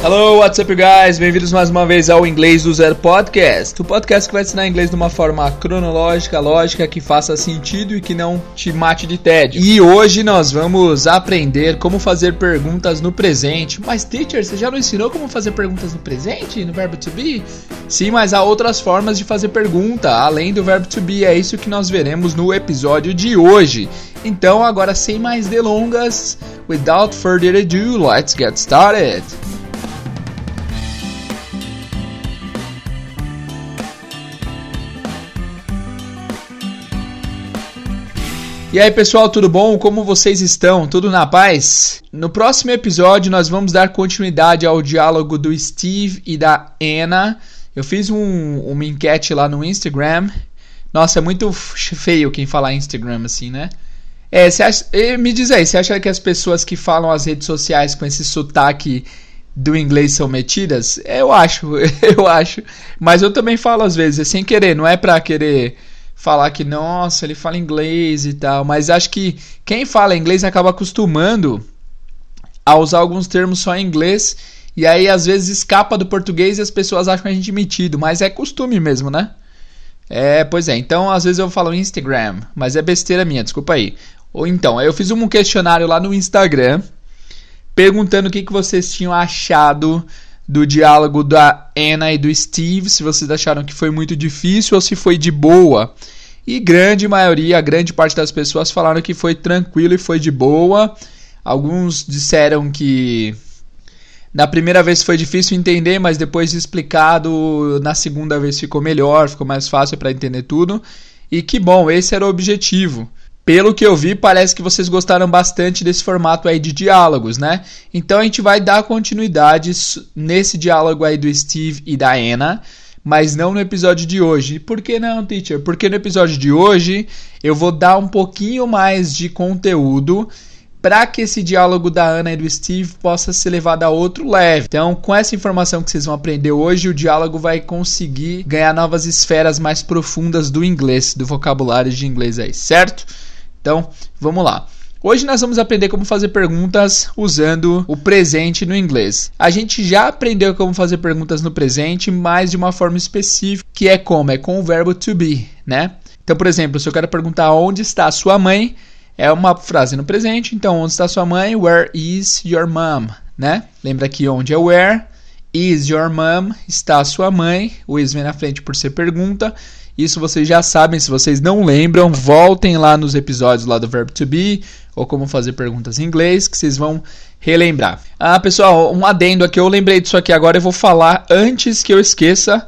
Hello, what's up, guys? Bem-vindos mais uma vez ao Inglês do Zero Podcast. O podcast que vai ensinar inglês de uma forma cronológica, lógica, que faça sentido e que não te mate de tédio. E hoje nós vamos aprender como fazer perguntas no presente. Mas, teacher, você já não ensinou como fazer perguntas no presente, no verbo to be? Sim, mas há outras formas de fazer pergunta, além do verbo to be. É isso que nós veremos no episódio de hoje. Então, agora sem mais delongas, without further ado, let's get started. E aí pessoal, tudo bom? Como vocês estão? Tudo na paz? No próximo episódio nós vamos dar continuidade ao diálogo do Steve e da Anna. Eu fiz um, uma enquete lá no Instagram. Nossa, é muito feio quem falar Instagram assim, né? É, acha, me diz aí, você acha que as pessoas que falam as redes sociais com esse sotaque do inglês são metidas? Eu acho, eu acho. Mas eu também falo às vezes, é sem querer, não é pra querer falar que, nossa, ele fala inglês e tal, mas acho que quem fala inglês acaba acostumando a usar alguns termos só em inglês e aí às vezes escapa do português e as pessoas acham a gente metido, mas é costume mesmo, né? É, pois é, então às vezes eu falo Instagram, mas é besteira minha, desculpa aí. Ou então, eu fiz um questionário lá no Instagram perguntando o que, que vocês tinham achado do diálogo da Anna e do Steve, se vocês acharam que foi muito difícil ou se foi de boa. E grande maioria, a grande parte das pessoas falaram que foi tranquilo e foi de boa. Alguns disseram que na primeira vez foi difícil entender, mas depois de explicado, na segunda vez ficou melhor, ficou mais fácil para entender tudo. E que bom, esse era o objetivo. Pelo que eu vi, parece que vocês gostaram bastante desse formato aí de diálogos, né? Então a gente vai dar continuidade nesse diálogo aí do Steve e da Anna, mas não no episódio de hoje. Por que não, teacher? Porque no episódio de hoje eu vou dar um pouquinho mais de conteúdo para que esse diálogo da Ana e do Steve possa ser levado a outro level. Então, com essa informação que vocês vão aprender hoje, o diálogo vai conseguir ganhar novas esferas mais profundas do inglês, do vocabulário de inglês aí, certo? Então, vamos lá. Hoje nós vamos aprender como fazer perguntas usando o presente no inglês. A gente já aprendeu como fazer perguntas no presente, mas de uma forma específica, que é como? É com o verbo to be, né? Então, por exemplo, se eu quero perguntar onde está sua mãe, é uma frase no presente. Então, onde está sua mãe? Where is your mom? Né? Lembra que onde é where? Is your mom? Está sua mãe. O is vem na frente por ser pergunta. Isso vocês já sabem, se vocês não lembram, voltem lá nos episódios lá do Verb to Be ou como fazer perguntas em inglês que vocês vão relembrar. Ah, pessoal, um adendo aqui, eu lembrei disso aqui agora, eu vou falar antes que eu esqueça.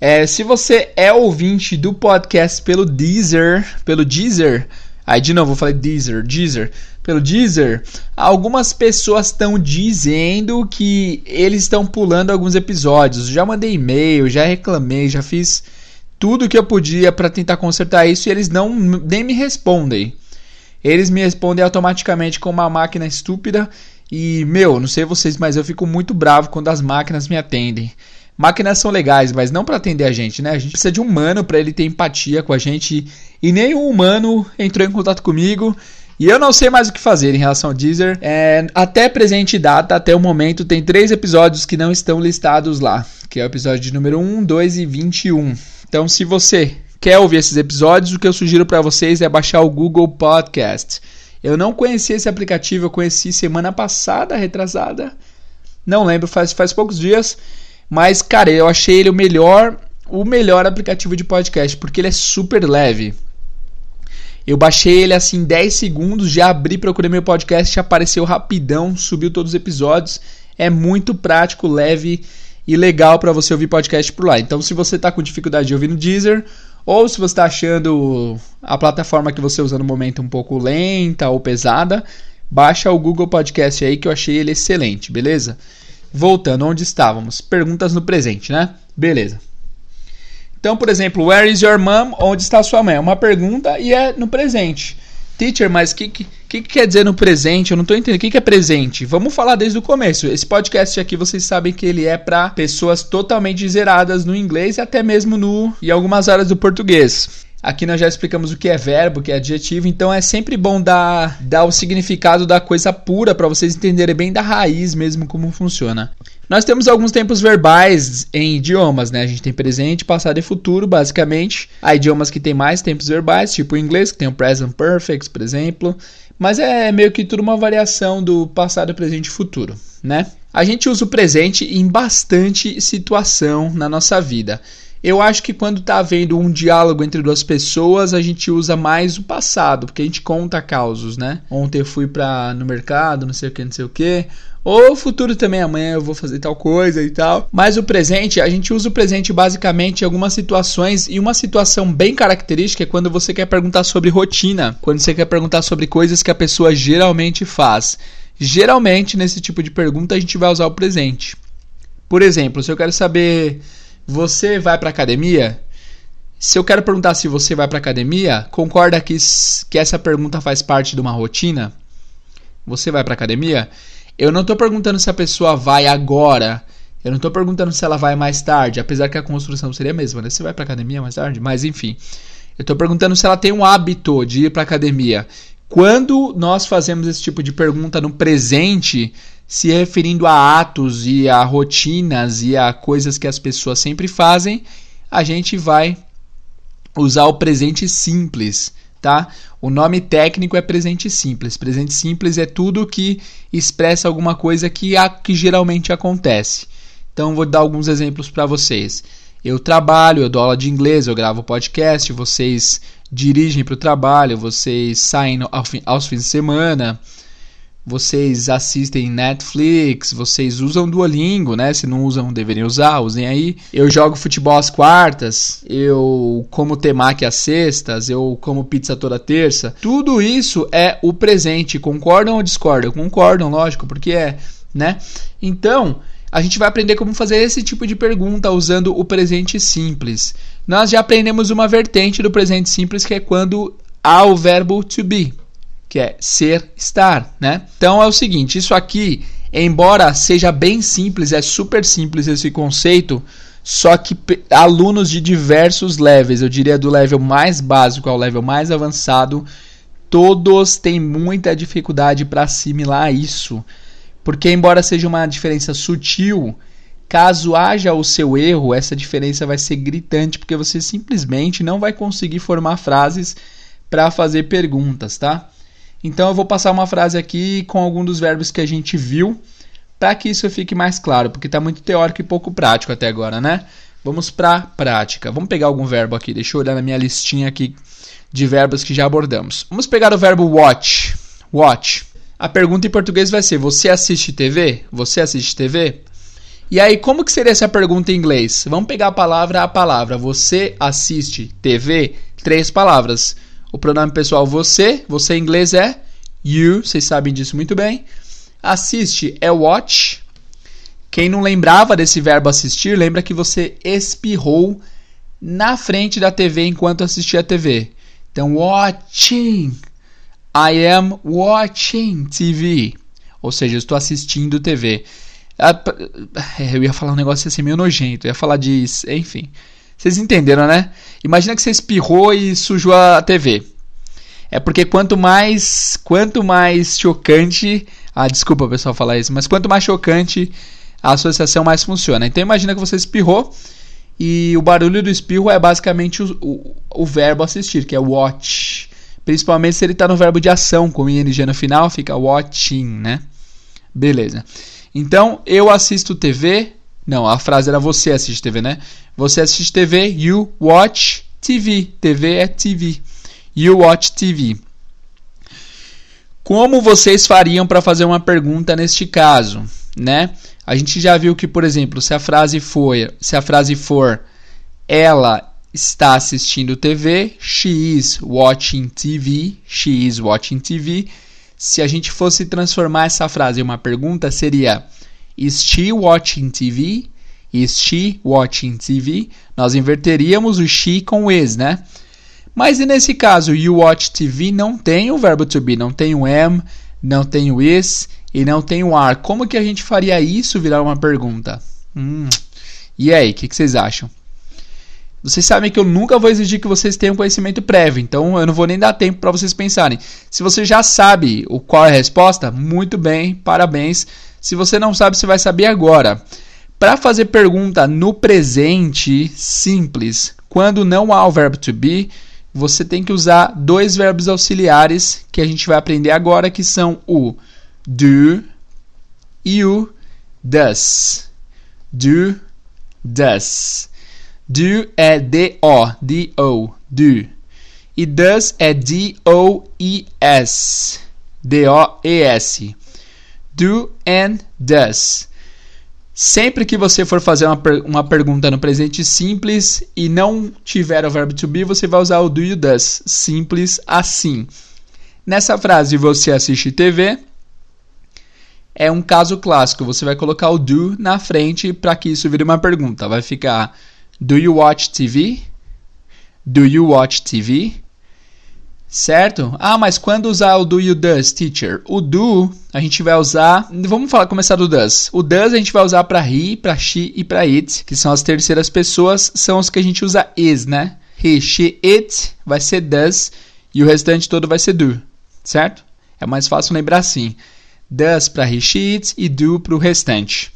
É, se você é ouvinte do podcast pelo Deezer, pelo Deezer, aí de novo eu falei Deezer, Deezer, pelo Deezer, algumas pessoas estão dizendo que eles estão pulando alguns episódios. Já mandei e-mail, já reclamei, já fiz tudo que eu podia para tentar consertar isso e eles não nem me respondem. Eles me respondem automaticamente com uma máquina estúpida e, meu, não sei vocês, mas eu fico muito bravo quando as máquinas me atendem. Máquinas são legais, mas não para atender a gente, né? A gente precisa de um humano para ele ter empatia com a gente e nenhum humano entrou em contato comigo. E eu não sei mais o que fazer em relação ao Deezer. É, até presente data, até o momento, tem três episódios que não estão listados lá. Que é o episódio de número 1, 2 e 21. Então, se você quer ouvir esses episódios, o que eu sugiro para vocês é baixar o Google Podcast. Eu não conheci esse aplicativo, eu conheci semana passada, retrasada. Não lembro, faz, faz poucos dias. Mas, cara, eu achei ele o melhor, o melhor aplicativo de podcast, porque ele é super leve. Eu baixei ele assim em 10 segundos, já abri, procurei meu podcast, apareceu rapidão, subiu todos os episódios. É muito prático, leve e legal para você ouvir podcast por lá. Então, se você está com dificuldade de ouvir no Deezer, ou se você está achando a plataforma que você usa no momento um pouco lenta ou pesada, baixa o Google Podcast aí que eu achei ele excelente, beleza? Voltando, onde estávamos? Perguntas no presente, né? Beleza. Então, por exemplo, where is your mom? Onde está sua mãe? É uma pergunta e é no presente. Teacher, mas o que, que, que, quer dizer no presente? Eu não estou entendendo. O que, que é presente? Vamos falar desde o começo. Esse podcast aqui, vocês sabem que ele é para pessoas totalmente zeradas no inglês e até mesmo no em algumas áreas do português. Aqui nós já explicamos o que é verbo, o que é adjetivo, então é sempre bom dar, dar o significado da coisa pura para vocês entenderem bem da raiz mesmo como funciona. Nós temos alguns tempos verbais em idiomas, né? A gente tem presente, passado e futuro, basicamente. Há idiomas que tem mais tempos verbais, tipo o inglês, que tem o present perfect, por exemplo. Mas é meio que tudo uma variação do passado, presente e futuro, né? A gente usa o presente em bastante situação na nossa vida. Eu acho que quando está havendo um diálogo entre duas pessoas, a gente usa mais o passado, porque a gente conta causos, né? Ontem eu fui para no mercado, não sei o que, não sei o que. O futuro também, amanhã eu vou fazer tal coisa e tal. Mas o presente, a gente usa o presente basicamente em algumas situações. E uma situação bem característica é quando você quer perguntar sobre rotina. Quando você quer perguntar sobre coisas que a pessoa geralmente faz. Geralmente, nesse tipo de pergunta, a gente vai usar o presente. Por exemplo, se eu quero saber você vai para academia? Se eu quero perguntar se você vai para academia, concorda que, que essa pergunta faz parte de uma rotina? Você vai para academia? Eu não estou perguntando se a pessoa vai agora. Eu não estou perguntando se ela vai mais tarde, apesar que a construção seria a mesma, né? Você vai para academia mais tarde? Mas enfim. Eu estou perguntando se ela tem um hábito de ir para academia. Quando nós fazemos esse tipo de pergunta no presente, se referindo a atos e a rotinas e a coisas que as pessoas sempre fazem, a gente vai usar o presente simples, tá? O nome técnico é presente simples. Presente simples é tudo que expressa alguma coisa que, a, que geralmente acontece. Então vou dar alguns exemplos para vocês. Eu trabalho, eu dou aula de inglês, eu gravo podcast, vocês dirigem para o trabalho, vocês saem aos fins de semana, vocês assistem Netflix, vocês usam Duolingo, né? Se não usam, deveriam usar, usem aí. Eu jogo futebol às quartas, eu como temaki às sextas, eu como pizza toda terça. Tudo isso é o presente. Concordam ou discordam? Concordam, lógico, porque é, né? Então, a gente vai aprender como fazer esse tipo de pergunta usando o presente simples. Nós já aprendemos uma vertente do presente simples que é quando há o verbo to be que é ser, estar, né? Então é o seguinte, isso aqui, embora seja bem simples, é super simples esse conceito, só que alunos de diversos levels, eu diria do level mais básico ao level mais avançado, todos têm muita dificuldade para assimilar isso. Porque embora seja uma diferença sutil, caso haja o seu erro, essa diferença vai ser gritante, porque você simplesmente não vai conseguir formar frases para fazer perguntas, tá? Então eu vou passar uma frase aqui com algum dos verbos que a gente viu, para que isso fique mais claro, porque está muito teórico e pouco prático até agora, né? Vamos para prática. Vamos pegar algum verbo aqui. Deixa eu olhar na minha listinha aqui de verbos que já abordamos. Vamos pegar o verbo watch. Watch. A pergunta em português vai ser: Você assiste TV? Você assiste TV? E aí, como que seria essa pergunta em inglês? Vamos pegar a palavra a palavra. Você assiste TV? Três palavras. O pronome pessoal você, você em inglês é you, vocês sabem disso muito bem. Assiste é watch. Quem não lembrava desse verbo assistir, lembra que você espirrou na frente da TV enquanto assistia a TV. Então, watching. I am watching TV. Ou seja, estou assistindo TV. Ah, eu ia falar um negócio assim meio nojento. Eu ia falar de. Enfim. Vocês entenderam, né? Imagina que você espirrou e sujou a TV. É porque quanto mais, quanto mais chocante, ah, desculpa pessoal falar isso, mas quanto mais chocante a associação mais funciona. Então imagina que você espirrou e o barulho do espirro é basicamente o, o, o verbo assistir, que é watch. Principalmente se ele está no verbo de ação, com ing no final, fica watching, né? Beleza. Então, eu assisto TV, não, a frase era você assiste TV, né? Você assiste TV, you watch TV. TV é TV. You watch TV. Como vocês fariam para fazer uma pergunta neste caso, né? A gente já viu que, por exemplo, se a frase for, se a frase for ela está assistindo TV, she is watching TV, she is watching TV. Se a gente fosse transformar essa frase em uma pergunta, seria Is she watching TV? Is she watching TV? Nós inverteríamos o she com o is, né? Mas e nesse caso, you watch TV não tem o verbo to be, não tem o am, não tem o is e não tem o are. Como que a gente faria isso virar uma pergunta? Hum. E aí, o que, que vocês acham? Vocês sabem que eu nunca vou exigir que vocês tenham conhecimento prévio, então eu não vou nem dar tempo para vocês pensarem. Se você já sabe o qual é a resposta, muito bem, parabéns. Se você não sabe, você vai saber agora. Para fazer pergunta no presente simples, quando não há o verbo to be, você tem que usar dois verbos auxiliares que a gente vai aprender agora, que são o do e o does. Do, does. Do é D-O, D-O, do. E does é D-O-E-S, D-O-E-S. Do and does. Sempre que você for fazer uma, uma pergunta no presente simples e não tiver o verbo to be, você vai usar o do o does. Simples assim. Nessa frase, você assiste TV, é um caso clássico. Você vai colocar o do na frente para que isso vire uma pergunta. Vai ficar Do you watch TV? Do you watch TV? Certo? Ah, mas quando usar o do e o does, teacher? O do a gente vai usar. Vamos falar, começar do does. O does a gente vai usar para he, para she e para it, que são as terceiras pessoas, são os que a gente usa is, né? He, she, it vai ser does e o restante todo vai ser do, certo? É mais fácil lembrar assim. Does para he, she, it e do para o restante.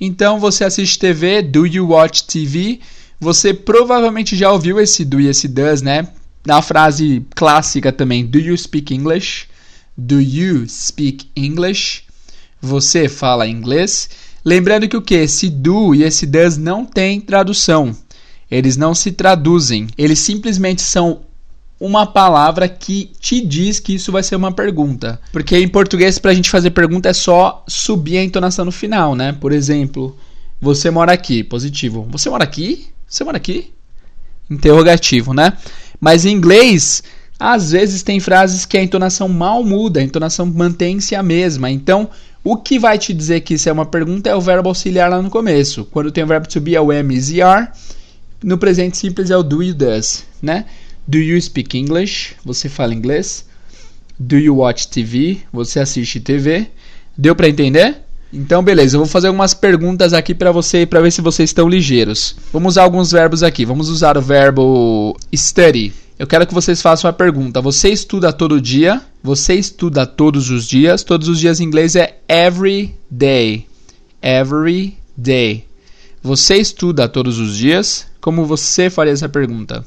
Então você assiste TV, do you watch TV? Você provavelmente já ouviu esse do e esse does, né? Na frase clássica também, do you speak English? Do you speak English? Você fala inglês? Lembrando que o que? Esse do e esse does não tem tradução. Eles não se traduzem. Eles simplesmente são uma palavra que te diz que isso vai ser uma pergunta. Porque em português, para a gente fazer pergunta, é só subir a entonação no final, né? Por exemplo, você mora aqui, positivo. Você mora aqui? Você mora aqui? Interrogativo, né? Mas em inglês, às vezes tem frases que a entonação mal muda, a entonação mantém-se a mesma. Então, o que vai te dizer que isso é uma pergunta é o verbo auxiliar lá no começo. Quando tem o verbo to be é o am, is, are. No presente simples é o do e does, né? Do you speak English? Você fala inglês. Do you watch TV? Você assiste TV. Deu para entender? Então, beleza, eu vou fazer algumas perguntas aqui para você para ver se vocês estão ligeiros. Vamos usar alguns verbos aqui. Vamos usar o verbo study. Eu quero que vocês façam a pergunta: Você estuda todo dia? Você estuda todos os dias? Todos os dias em inglês é every day. Every day. Você estuda todos os dias? Como você faria essa pergunta?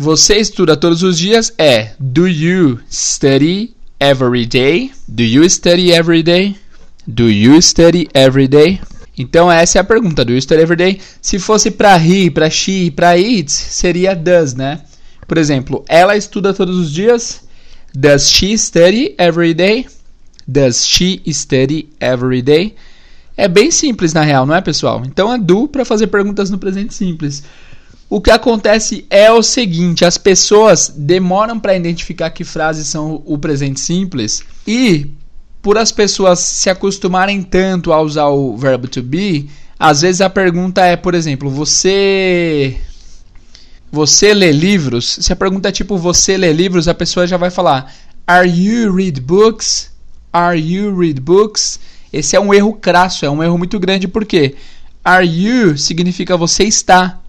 Você estuda todos os dias é Do you study every day? Do you study every day? Do you study every day? Então essa é a pergunta. Do you study every day? Se fosse para he, para she, para it, seria does, né? Por exemplo, ela estuda todos os dias. Does she study every day? Does she study every day? É bem simples na real, não é, pessoal? Então é do para fazer perguntas no presente simples. O que acontece é o seguinte: as pessoas demoram para identificar que frases são o presente simples e por as pessoas se acostumarem tanto a usar o verbo to be, às vezes a pergunta é, por exemplo, você você lê livros? Se a pergunta é tipo você lê livros, a pessoa já vai falar Are you read books? Are you read books? Esse é um erro crasso, é um erro muito grande porque are you significa você está.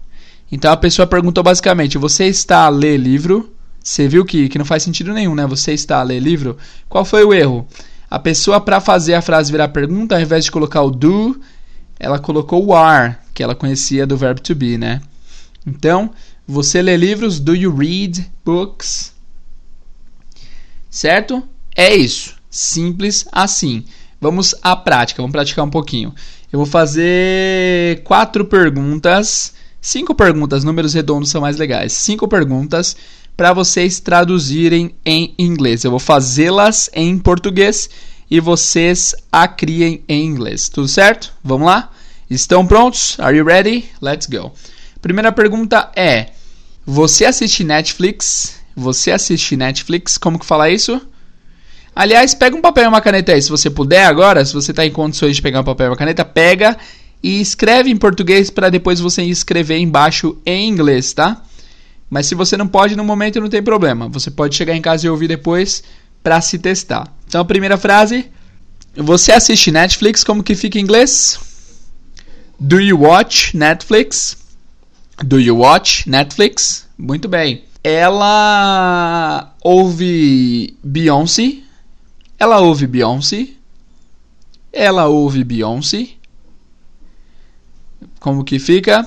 Então a pessoa perguntou basicamente: Você está a ler livro? Você viu que, que não faz sentido nenhum, né? Você está a ler livro? Qual foi o erro? A pessoa, para fazer a frase virar pergunta, ao invés de colocar o do, ela colocou o are, que ela conhecia do verbo to be, né? Então, você lê livros? Do you read books? Certo? É isso. Simples assim. Vamos à prática, vamos praticar um pouquinho. Eu vou fazer quatro perguntas Cinco perguntas, números redondos são mais legais. Cinco perguntas para vocês traduzirem em inglês. Eu vou fazê-las em português e vocês a criem em inglês. Tudo certo? Vamos lá? Estão prontos? Are you ready? Let's go. Primeira pergunta é: Você assiste Netflix? Você assiste Netflix? Como que fala isso? Aliás, pega um papel e uma caneta aí, se você puder agora, se você está em condições de pegar um papel e uma caneta, pega e escreve em português para depois você escrever embaixo em inglês, tá? Mas se você não pode no momento, não tem problema. Você pode chegar em casa e ouvir depois para se testar. Então, a primeira frase: Você assiste Netflix? Como que fica em inglês? Do you watch Netflix? Do you watch Netflix? Muito bem. ela ouve Beyoncé. Ela ouve Beyoncé. Ela ouve Beyoncé. Como que fica?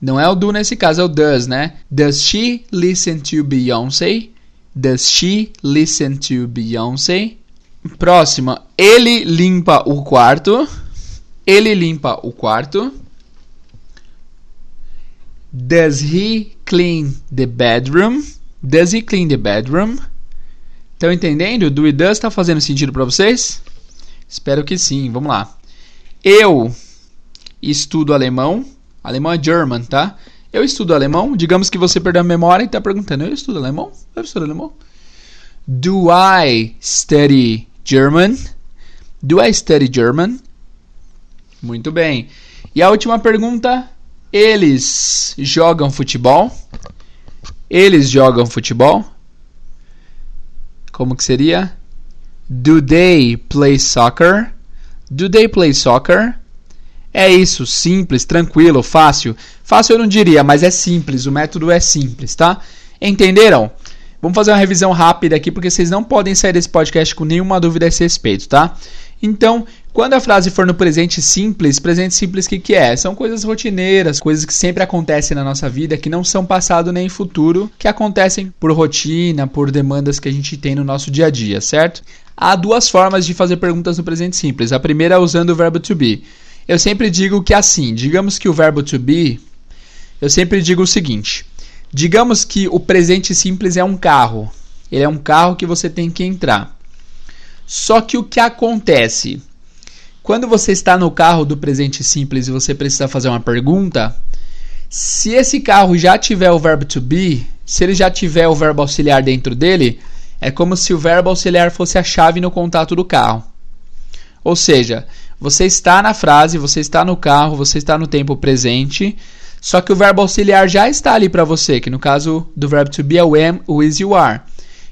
Não é o do nesse caso, é o does, né? Does she listen to Beyoncé? Does she listen to Beyoncé? Próxima. Ele limpa o quarto. Ele limpa o quarto. Does he clean the bedroom? Does he clean the bedroom? Estão entendendo? Do e does está fazendo sentido para vocês? Espero que sim. Vamos lá. Eu estudo alemão. Alemão é German, tá? Eu estudo alemão. Digamos que você perdeu a memória e está perguntando: Eu estudo alemão? Eu estudo alemão. Do I study German? Do I study German? Muito bem. E a última pergunta: Eles jogam futebol? Eles jogam futebol? Como que seria? Do they play soccer? Do they play soccer? É isso, simples, tranquilo, fácil. Fácil eu não diria, mas é simples, o método é simples, tá? Entenderam? Vamos fazer uma revisão rápida aqui, porque vocês não podem sair desse podcast com nenhuma dúvida a esse respeito, tá? Então, quando a frase for no presente simples, presente simples o que, que é? São coisas rotineiras, coisas que sempre acontecem na nossa vida, que não são passado nem futuro, que acontecem por rotina, por demandas que a gente tem no nosso dia a dia, certo? Há duas formas de fazer perguntas no presente simples. A primeira é usando o verbo to be. Eu sempre digo que assim, digamos que o verbo to be, eu sempre digo o seguinte: digamos que o presente simples é um carro. Ele é um carro que você tem que entrar. Só que o que acontece? Quando você está no carro do presente simples e você precisa fazer uma pergunta, se esse carro já tiver o verbo to be, se ele já tiver o verbo auxiliar dentro dele, é como se o verbo auxiliar fosse a chave no contato do carro. Ou seja, você está na frase, você está no carro, você está no tempo presente, só que o verbo auxiliar já está ali para você, que no caso do verbo to be é o am, o is, you are.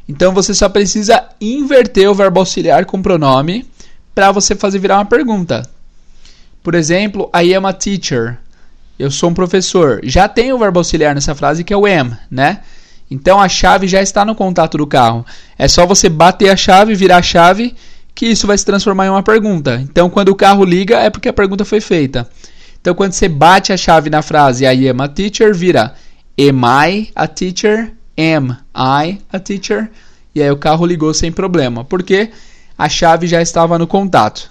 Então você só precisa inverter o verbo auxiliar com pronome para você fazer virar uma pergunta. Por exemplo, I am a teacher. Eu sou um professor. Já tem o verbo auxiliar nessa frase que é o am, né? Então a chave já está no contato do carro. É só você bater a chave, virar a chave que isso vai se transformar em uma pergunta. Então, quando o carro liga, é porque a pergunta foi feita. Então, quando você bate a chave na frase I am a teacher, vira Am I a teacher? Am I a teacher? E aí o carro ligou sem problema, porque a chave já estava no contato.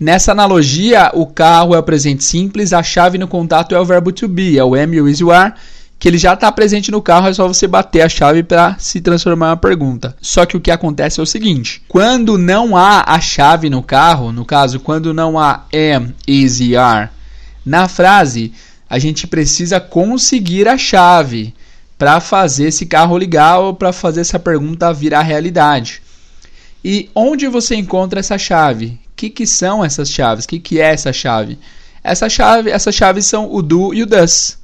Nessa analogia, o carro é o presente simples, a chave no contato é o verbo to be, é o am, you, is, you are que ele já está presente no carro, é só você bater a chave para se transformar em uma pergunta. Só que o que acontece é o seguinte: quando não há a chave no carro, no caso, quando não há am, is e are na frase, a gente precisa conseguir a chave para fazer esse carro ligar ou para fazer essa pergunta virar realidade. E onde você encontra essa chave? O que, que são essas chaves? O que, que é essa chave? Essa chave, essas chaves são o do e o does.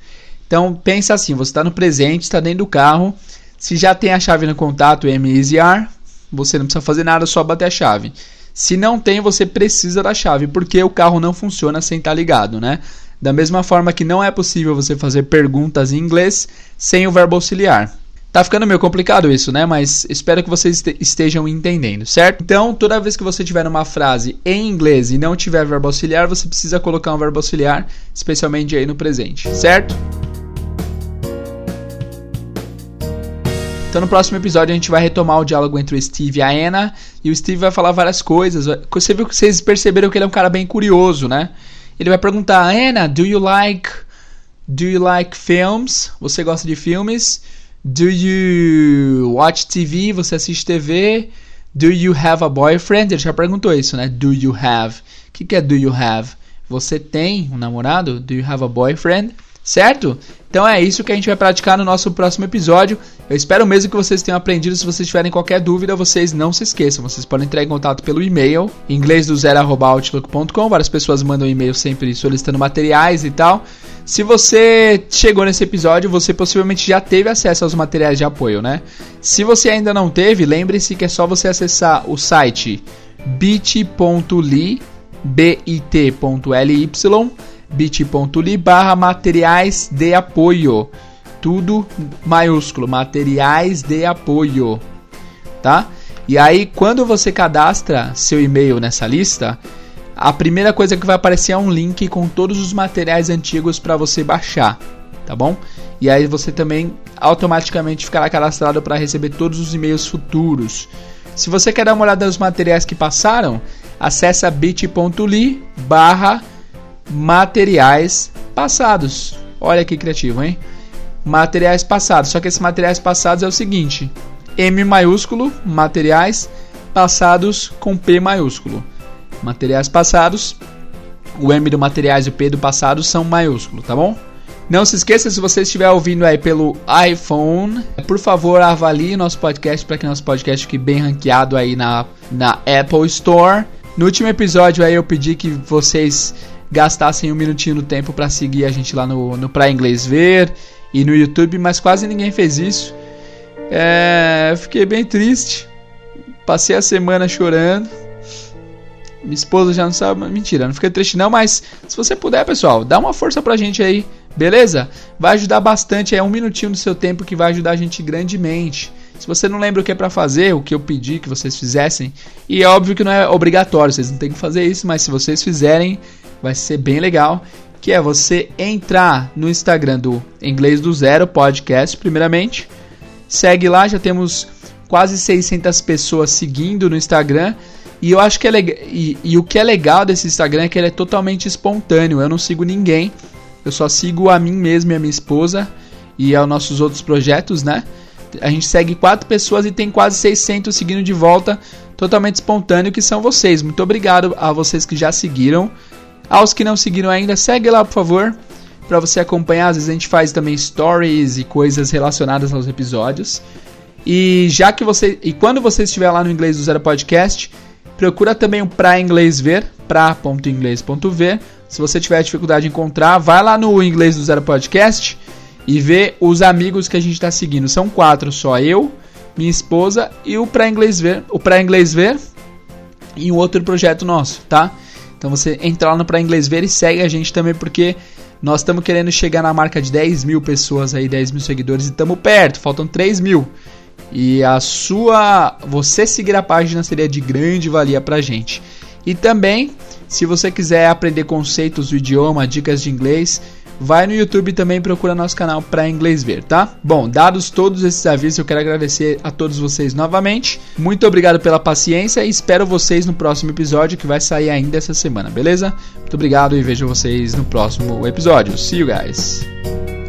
Então pensa assim, você está no presente, está dentro do carro, se já tem a chave no contato MISR, você não precisa fazer nada, só bater a chave. Se não tem, você precisa da chave, porque o carro não funciona sem estar tá ligado, né? Da mesma forma que não é possível você fazer perguntas em inglês sem o verbo auxiliar. Tá ficando meio complicado isso, né? Mas espero que vocês estejam entendendo, certo? Então, toda vez que você tiver uma frase em inglês e não tiver verbo auxiliar, você precisa colocar um verbo auxiliar, especialmente aí no presente, certo? Então no próximo episódio a gente vai retomar o diálogo entre o Steve e a Anna e o Steve vai falar várias coisas. Você viu que vocês perceberam que ele é um cara bem curioso, né? Ele vai perguntar: "Anna, do you like do you like films? Você gosta de filmes? Do you watch TV? Você assiste TV? Do you have a boyfriend?" Ele já perguntou isso, né? Do you have? O que, que é do you have? Você tem um namorado? Do you have a boyfriend? Certo? Então é isso que a gente vai praticar no nosso próximo episódio. Eu espero mesmo que vocês tenham aprendido. Se vocês tiverem qualquer dúvida, vocês não se esqueçam. Vocês podem entrar em contato pelo e-mail, inglês do zero@outlook.com. Várias pessoas mandam e-mail sempre solicitando materiais e tal. Se você chegou nesse episódio, você possivelmente já teve acesso aos materiais de apoio, né? Se você ainda não teve, lembre-se que é só você acessar o site bit.ly bit.ly bit.ly barra materiais de apoio. tudo maiúsculo, materiais de apoio, tá? E aí, quando você cadastra seu e-mail nessa lista, a primeira coisa que vai aparecer é um link com todos os materiais antigos para você baixar, tá bom? E aí você também automaticamente ficará cadastrado para receber todos os e-mails futuros. Se você quer dar uma olhada nos materiais que passaram, acessa bit.ly barra materiais passados. Olha que criativo, hein? Materiais passados. Só que esses materiais passados é o seguinte: M maiúsculo, materiais passados com P maiúsculo. Materiais passados, o M do materiais e o P do passado são maiúsculo, tá bom? Não se esqueça, se você estiver ouvindo aí pelo iPhone, por favor avalie nosso podcast para que nosso podcast fique bem ranqueado aí na, na Apple Store. No último episódio aí eu pedi que vocês gastassem um minutinho no tempo para seguir a gente lá no, no Pra Inglês Ver e no YouTube, mas quase ninguém fez isso. É, fiquei bem triste. Passei a semana chorando. Minha esposa já não sabe. Mentira, não fiquei triste não, mas se você puder, pessoal, dá uma força pra gente aí, beleza? Vai ajudar bastante, é um minutinho do seu tempo que vai ajudar a gente grandemente. Se você não lembra o que é para fazer, o que eu pedi que vocês fizessem, e é óbvio que não é obrigatório, vocês não têm que fazer isso, mas se vocês fizerem, vai ser bem legal, que é você entrar no Instagram do Inglês do Zero Podcast, primeiramente. Segue lá, já temos quase 600 pessoas seguindo no Instagram. E eu acho que é legal. E, e, o que é legal desse Instagram é que ele é totalmente espontâneo. Eu não sigo ninguém. Eu só sigo a mim mesmo e a minha esposa. E aos nossos outros projetos, né? A gente segue quatro pessoas e tem quase 600 seguindo de volta. Totalmente espontâneo, que são vocês. Muito obrigado a vocês que já seguiram. Aos que não seguiram ainda, segue lá, por favor, para você acompanhar. Às vezes a gente faz também stories e coisas relacionadas aos episódios. E já que você e quando você estiver lá no Inglês do Zero Podcast, procura também o Pra Inglês Ver, pra.inglês.ver. Se você tiver dificuldade de encontrar, vai lá no Inglês do Zero Podcast e vê os amigos que a gente está seguindo. São quatro só, eu, minha esposa e o Pra Inglês Ver, o Pra Inglês Ver e um outro projeto nosso, tá? Então você entra lá no Pra Inglês Ver e segue a gente também, porque nós estamos querendo chegar na marca de 10 mil pessoas aí, 10 mil seguidores, e estamos perto, faltam 3 mil. E a sua. Você seguir a página seria de grande valia pra gente. E também, se você quiser aprender conceitos do idioma, dicas de inglês, vai no YouTube também procura nosso canal para inglês ver, tá? Bom, dados todos esses avisos, eu quero agradecer a todos vocês novamente. Muito obrigado pela paciência e espero vocês no próximo episódio que vai sair ainda essa semana, beleza? Muito obrigado e vejo vocês no próximo episódio. See you guys.